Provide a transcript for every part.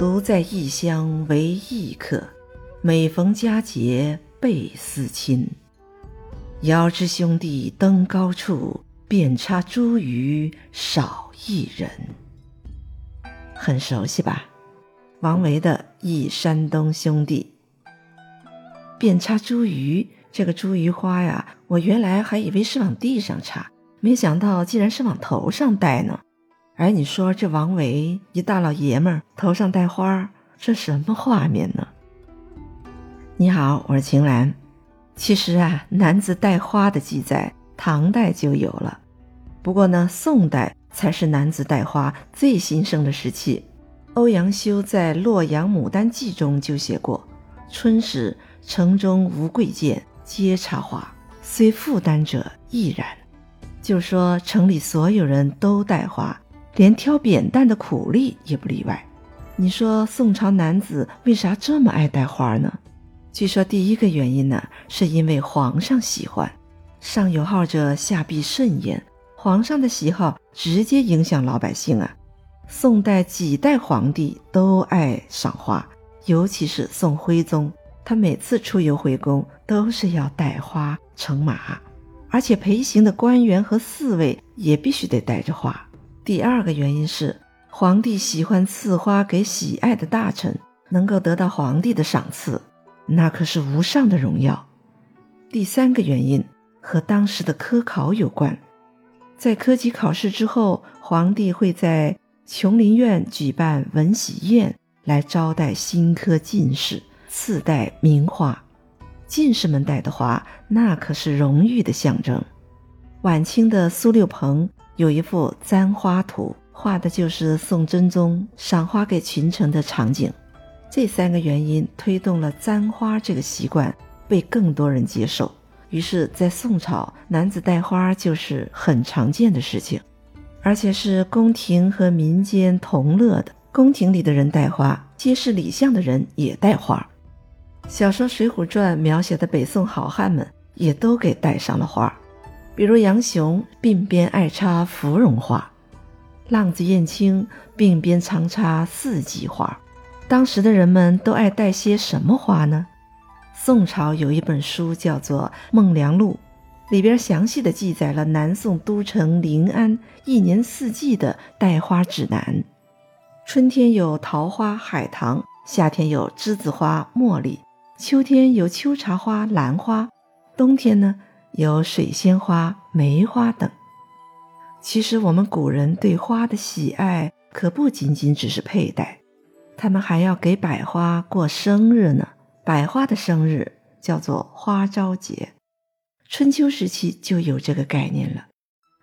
独在异乡为异客，每逢佳节倍思亲。遥知兄弟登高处，遍插茱萸少一人。很熟悉吧？王维的《忆山东兄弟》。遍插茱萸，这个茱萸花呀，我原来还以为是往地上插，没想到竟然是往头上戴呢。而你说这王维一大老爷们儿头上戴花，这什么画面呢？你好，我是秦岚。其实啊，男子戴花的记载，唐代就有了。不过呢，宋代才是男子戴花最兴盛的时期。欧阳修在《洛阳牡丹记》中就写过：“春时。”城中无贵贱，皆插花，虽负担者亦然。就说城里所有人都戴花，连挑扁担的苦力也不例外。你说宋朝男子为啥这么爱戴花呢？据说第一个原因呢，是因为皇上喜欢。上有好者，下必甚焉。皇上的喜好直接影响老百姓啊。宋代几代皇帝都爱赏花，尤其是宋徽宗。他每次出游回宫都是要带花乘马，而且陪行的官员和侍卫也必须得带着花。第二个原因是，皇帝喜欢赐花给喜爱的大臣，能够得到皇帝的赏赐，那可是无上的荣耀。第三个原因和当时的科考有关，在科举考试之后，皇帝会在琼林苑举办文喜宴来招待新科进士。赐戴名花，进士们戴的花，那可是荣誉的象征。晚清的苏六朋有一幅《簪花图》，画的就是宋真宗赏花给群臣的场景。这三个原因推动了簪花这个习惯被更多人接受，于是，在宋朝，男子戴花就是很常见的事情，而且是宫廷和民间同乐的。宫廷里的人戴花，街市里巷的人也戴花。小说《水浒传》描写的北宋好汉们也都给戴上了花，比如杨雄鬓边爱插芙蓉花，浪子燕青鬓边常插四季花。当时的人们都爱戴些什么花呢？宋朝有一本书叫做《孟良录》，里边详细的记载了南宋都城临安一年四季的戴花指南。春天有桃花、海棠；夏天有栀子花、茉莉。秋天有秋茶花、兰花，冬天呢有水仙花、梅花等。其实我们古人对花的喜爱可不仅仅只是佩戴，他们还要给百花过生日呢。百花的生日叫做花朝节，春秋时期就有这个概念了。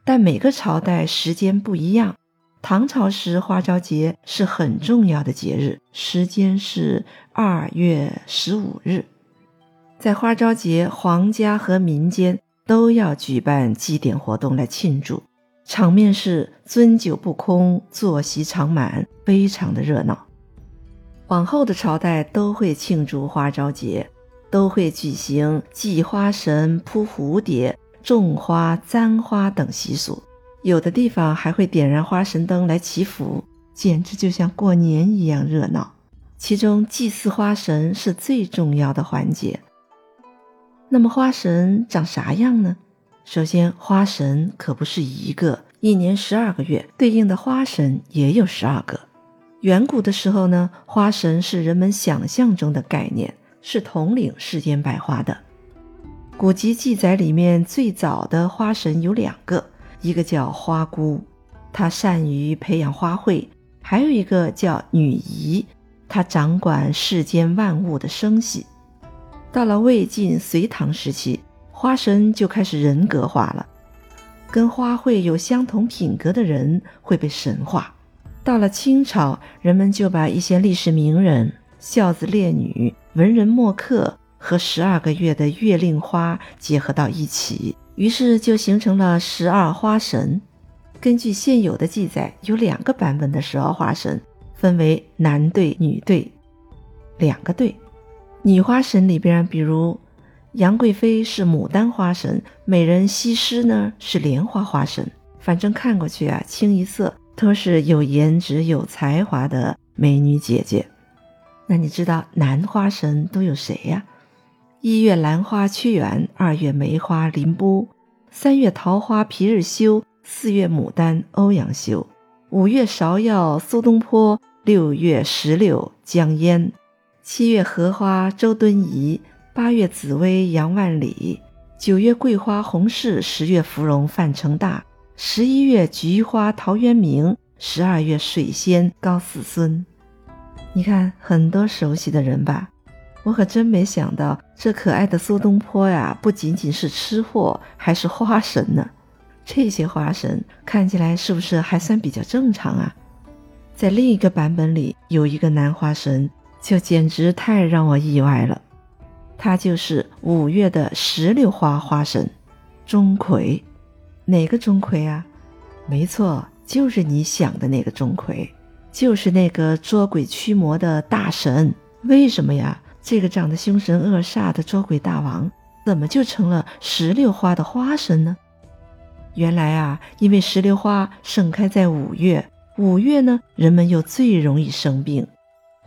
但每个朝代时间不一样。唐朝时，花朝节是很重要的节日，时间是二月十五日。在花朝节，皇家和民间都要举办祭典活动来庆祝，场面是尊酒不空，坐席常满，非常的热闹。往后的朝代都会庆祝花朝节，都会举行祭花神、扑蝴蝶、种花、簪花等习俗。有的地方还会点燃花神灯来祈福，简直就像过年一样热闹。其中祭祀花神是最重要的环节。那么花神长啥样呢？首先，花神可不是一个，一年十二个月，对应的花神也有十二个。远古的时候呢，花神是人们想象中的概念，是统领世间百花的。古籍记载里面最早的花神有两个。一个叫花姑，她善于培养花卉；还有一个叫女仪，她掌管世间万物的生息。到了魏晋隋唐时期，花神就开始人格化了，跟花卉有相同品格的人会被神化。到了清朝，人们就把一些历史名人、孝子烈女、文人墨客和十二个月的月令花结合到一起。于是就形成了十二花神。根据现有的记载，有两个版本的十二花神，分为男对、女对两个对。女花神里边，比如杨贵妃是牡丹花神，美人西施呢是莲花花神。反正看过去啊，清一色都是有颜值、有才华的美女姐姐。那你知道男花神都有谁呀？一月兰花屈原，二月梅花林波，三月桃花皮日休，四月牡丹欧阳修，五月芍药苏东坡，六月石榴江淹，七月荷花周敦颐，八月紫薇杨万里，九月桂花洪氏，十月芙蓉范成大，十一月菊花陶渊明，十二月水仙高泗孙。你看很多熟悉的人吧，我可真没想到，这可爱的苏东坡呀，不仅仅是吃货，还是花神呢。这些花神看起来是不是还算比较正常啊？在另一个版本里，有一个男花神，就简直太让我意外了。他就是五月的石榴花花神钟馗。哪个钟馗啊？没错，就是你想的那个钟馗。就是那个捉鬼驱魔的大神，为什么呀？这个长得凶神恶煞的捉鬼大王，怎么就成了石榴花的花神呢？原来啊，因为石榴花盛开在五月，五月呢，人们又最容易生病。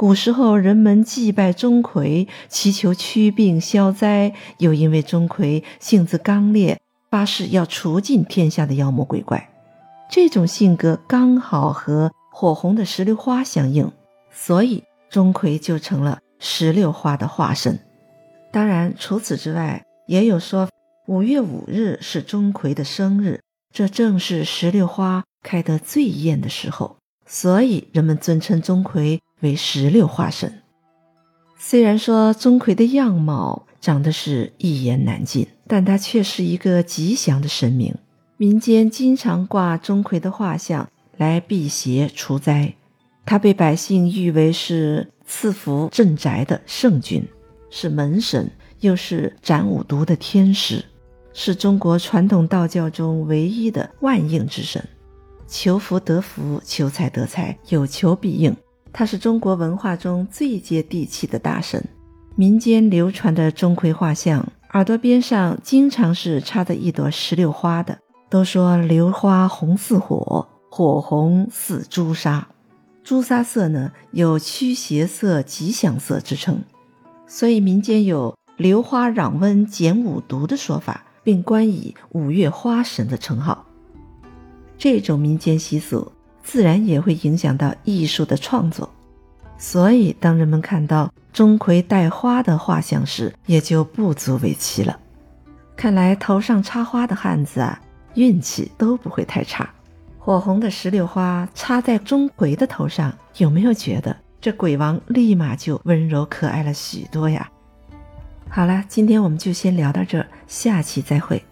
古时候，人们祭拜钟馗，祈求驱病消灾，又因为钟馗性子刚烈，发誓要除尽天下的妖魔鬼怪，这种性格刚好和。火红的石榴花相应，所以钟馗就成了石榴花的化身。当然，除此之外，也有说五月五日是钟馗的生日，这正是石榴花开得最艳的时候，所以人们尊称钟馗为石榴化神。虽然说钟馗的样貌长得是一言难尽，但他却是一个吉祥的神明，民间经常挂钟馗的画像。来辟邪除灾，他被百姓誉为是赐福镇宅的圣君，是门神，又是斩五毒的天使，是中国传统道教中唯一的万应之神，求福得福，求财得财，有求必应。他是中国文化中最接地气的大神。民间流传的钟馗画像，耳朵边上经常是插着一朵石榴花的，都说榴花红似火。火红似朱砂，朱砂色呢有驱邪色、吉祥色之称，所以民间有榴花攘瘟减五毒的说法，并冠以五月花神的称号。这种民间习俗自然也会影响到艺术的创作，所以当人们看到钟馗戴花的画像时，也就不足为奇了。看来头上插花的汉子啊，运气都不会太差。火红的石榴花插在钟馗的头上，有没有觉得这鬼王立马就温柔可爱了许多呀？好了，今天我们就先聊到这儿，下期再会。